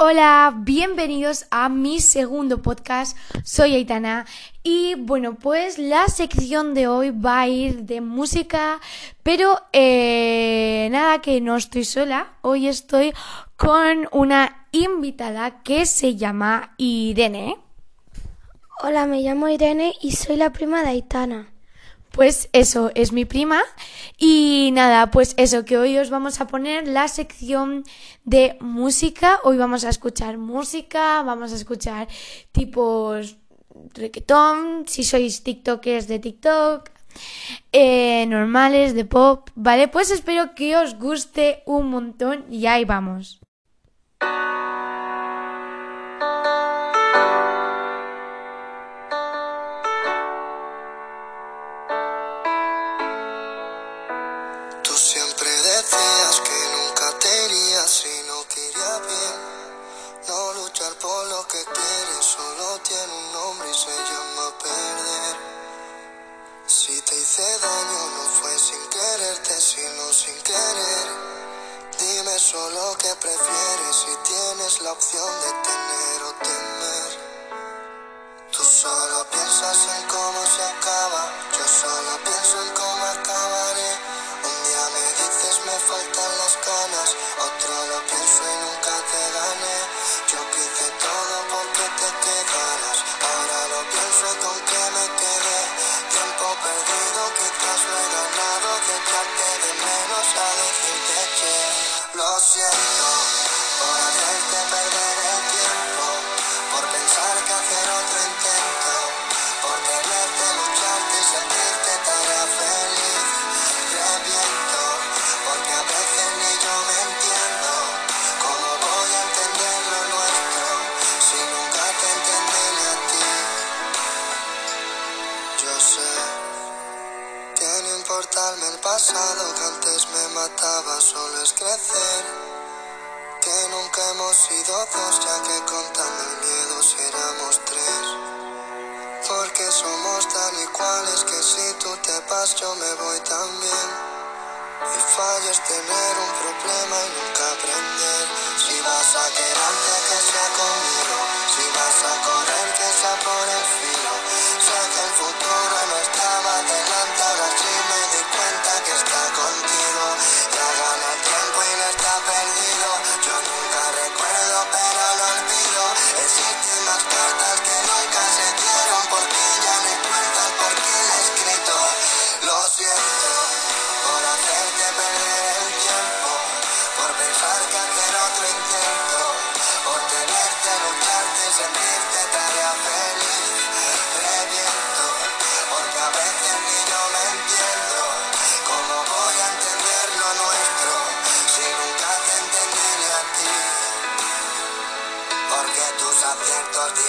Hola, bienvenidos a mi segundo podcast. Soy Aitana y bueno, pues la sección de hoy va a ir de música, pero eh, nada que no estoy sola. Hoy estoy con una invitada que se llama Irene. Hola, me llamo Irene y soy la prima de Aitana. Pues eso, es mi prima. Y nada, pues eso, que hoy os vamos a poner la sección de música. Hoy vamos a escuchar música, vamos a escuchar tipos reggaetón, si sois tiktokers de TikTok, eh, normales, de pop, ¿vale? Pues espero que os guste un montón y ahí vamos. Solo qué prefieres si tienes la opción de tener o temer. Tú solo piensas en cómo se acaba, yo solo pienso en cómo acabaré. Un día me dices me faltan las ganas, otro lo pienso y nunca te gané. Sea conmigo, si vas a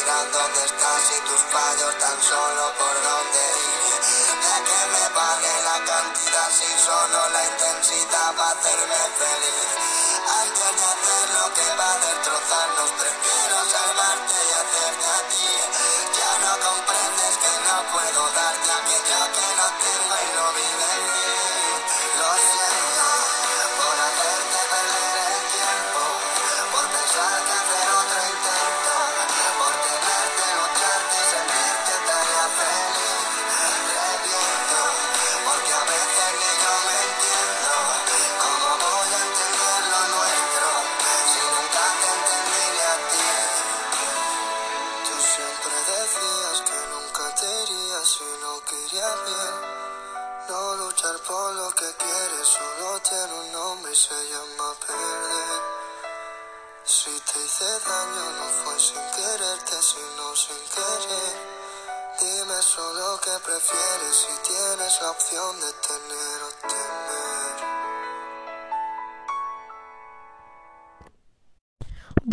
dónde estás y tus fallos tan solo por dónde ir. ¿De qué me vale la cantidad si solo la intensidad va a hacerme feliz? Antes de hacer lo que va a destrozarnos, prefiero salvarte y hacerte a ti. Ya no comprendes que no puedo darte aquello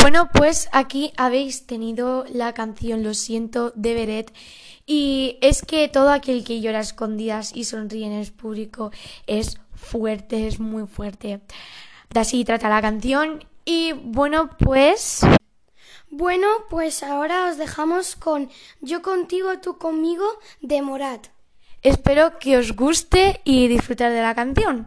Bueno, pues aquí habéis tenido la canción Lo siento de Beret. Y es que todo aquel que llora a escondidas y sonríe en el público es fuerte, es muy fuerte. De así trata la canción. Y bueno, pues. Bueno, pues ahora os dejamos con Yo contigo, tú conmigo de Morat. Espero que os guste y disfrutar de la canción.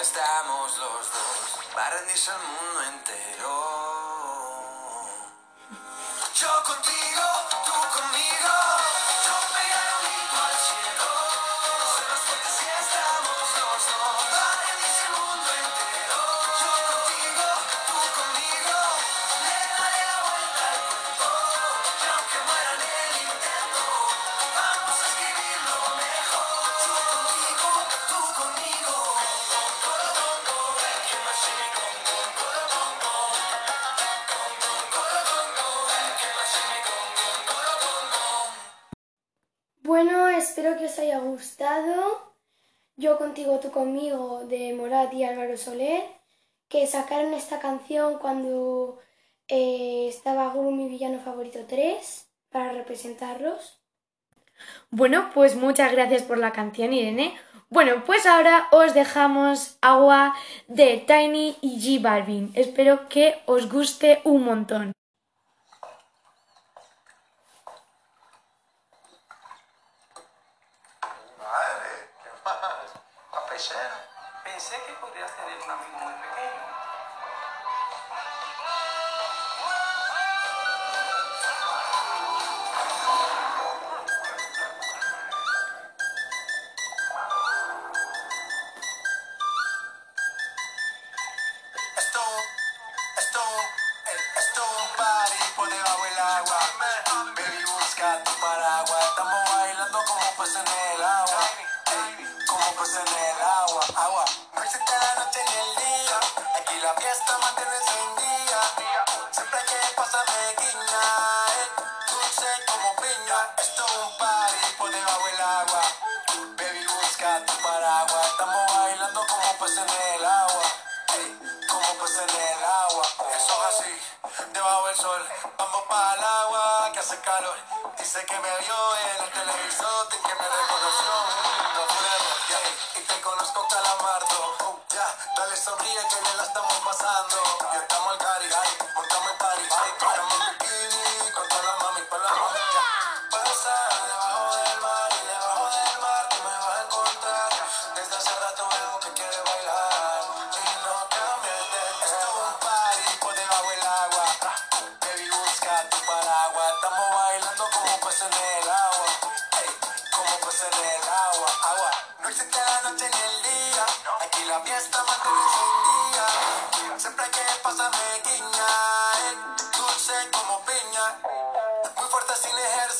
estamos los dos. Va a rendirse al mundo entero. Yo contigo, tú conmigo, de Morat y Álvaro Soler, que sacaron esta canción cuando eh, estaba Gurumi Villano Favorito 3 para representarlos. Bueno, pues muchas gracias por la canción, Irene. Bueno, pues ahora os dejamos agua de Tiny y G Balvin. Espero que os guste un montón. sé que podrías tener un amigo muy pequeño. Esto, esto, esto un party por debajo del agua. Baby, busca tu paraguas. Estamos bailando como peces en el agua. Hey, como peces en el agua. Eh. dulce como piña. Esto es un party por debajo del agua. Baby, busca tu paraguas. Estamos bailando como peces en el agua. Como peces en el agua. Eso es así, debajo del sol. Vamos para el agua que hace calor. Dice que me vio en el televisor y que me reconoció. No puede yeah. Y te conozco, Calamardo. Ya, dale, sonríe que bien la estamos pasando.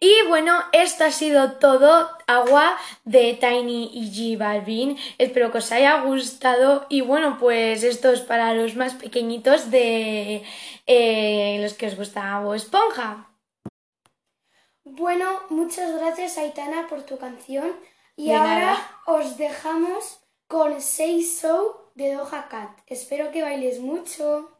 Y bueno, esto ha sido todo. Agua de Tiny y G Balvin. Espero que os haya gustado. Y bueno, pues esto es para los más pequeñitos de eh, los que os gusta Bob Esponja. Bueno, muchas gracias Aitana por tu canción. Y De ahora nada. os dejamos con Say So de Doja Cat. Espero que bailes mucho.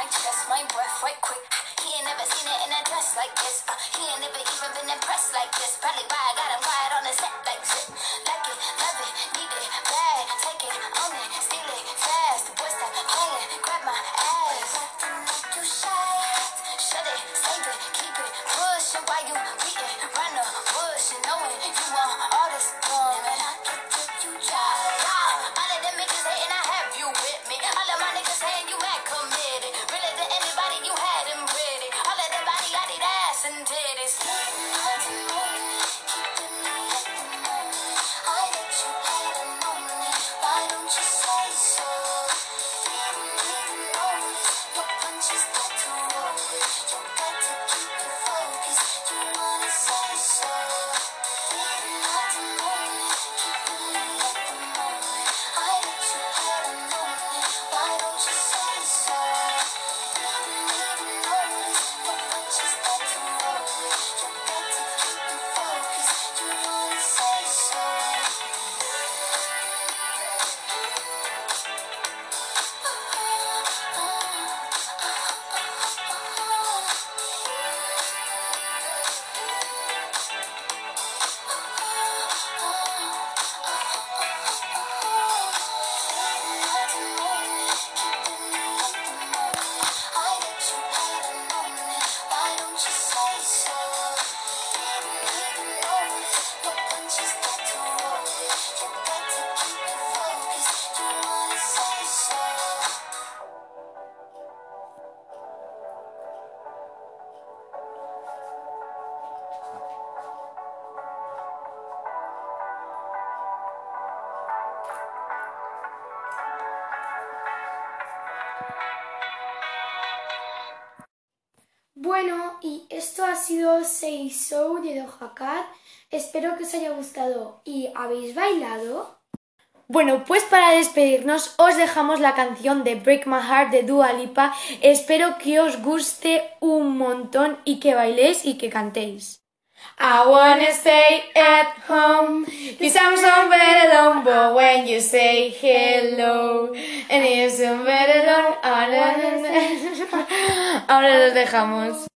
Me check my breath right quick. He ain't never seen it in a dress like this. Uh, he ain't never even been impressed like this. Probably why I got him quiet on the set like shit. Like it, Bueno, y esto ha sido Seisou de Dojacat. Espero que os haya gustado. ¿Y habéis bailado? Bueno, pues para despedirnos os dejamos la canción de Break My Heart de Dua Lipa. Espero que os guste un montón y que bailéis y que cantéis. I wanna stay at home, but when you say hello, and ahora los dejamos.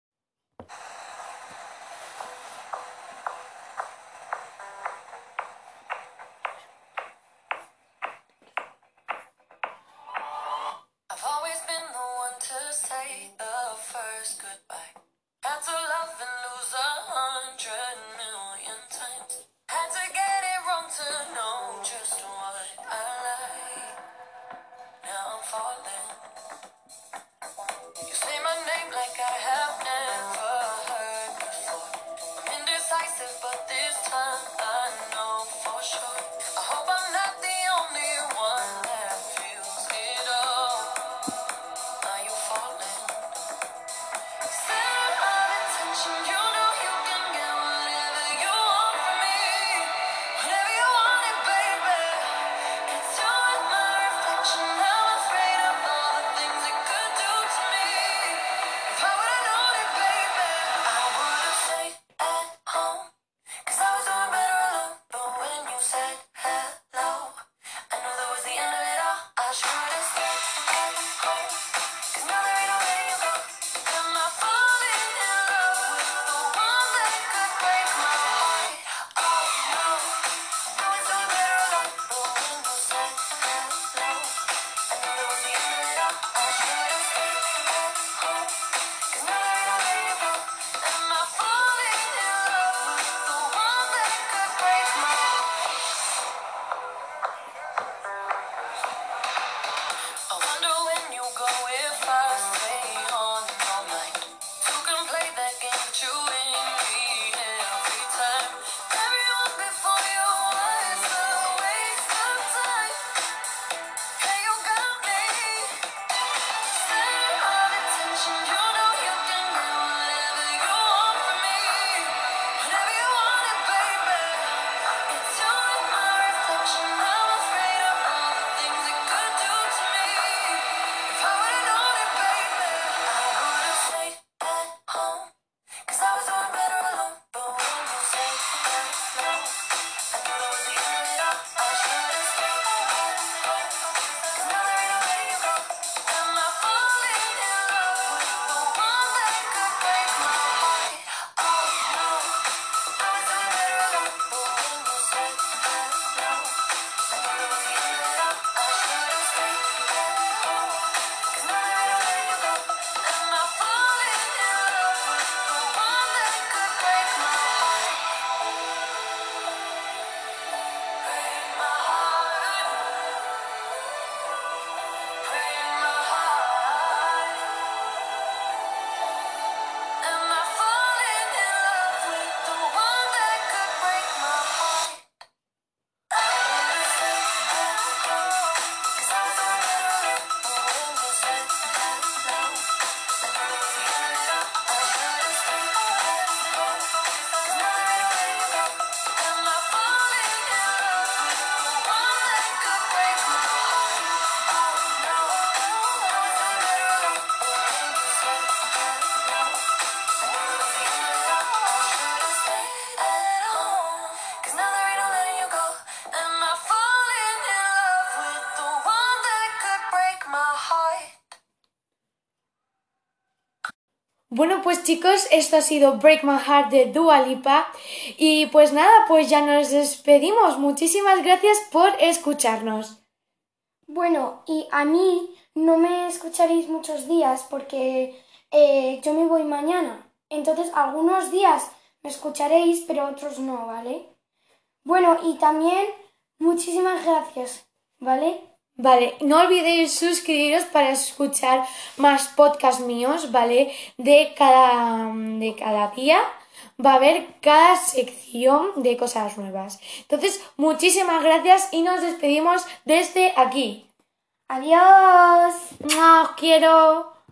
chicos, esto ha sido Break My Heart de Dua Lipa. Y pues nada, pues ya nos despedimos. Muchísimas gracias por escucharnos. Bueno, y a mí no me escucharéis muchos días porque eh, yo me voy mañana. Entonces algunos días me escucharéis, pero otros no, ¿vale? Bueno, y también muchísimas gracias, ¿vale? Vale, no olvidéis suscribiros para escuchar más podcasts míos, ¿vale? De cada, de cada día va a haber cada sección de cosas nuevas. Entonces, muchísimas gracias y nos despedimos desde aquí. Adiós. No, os quiero.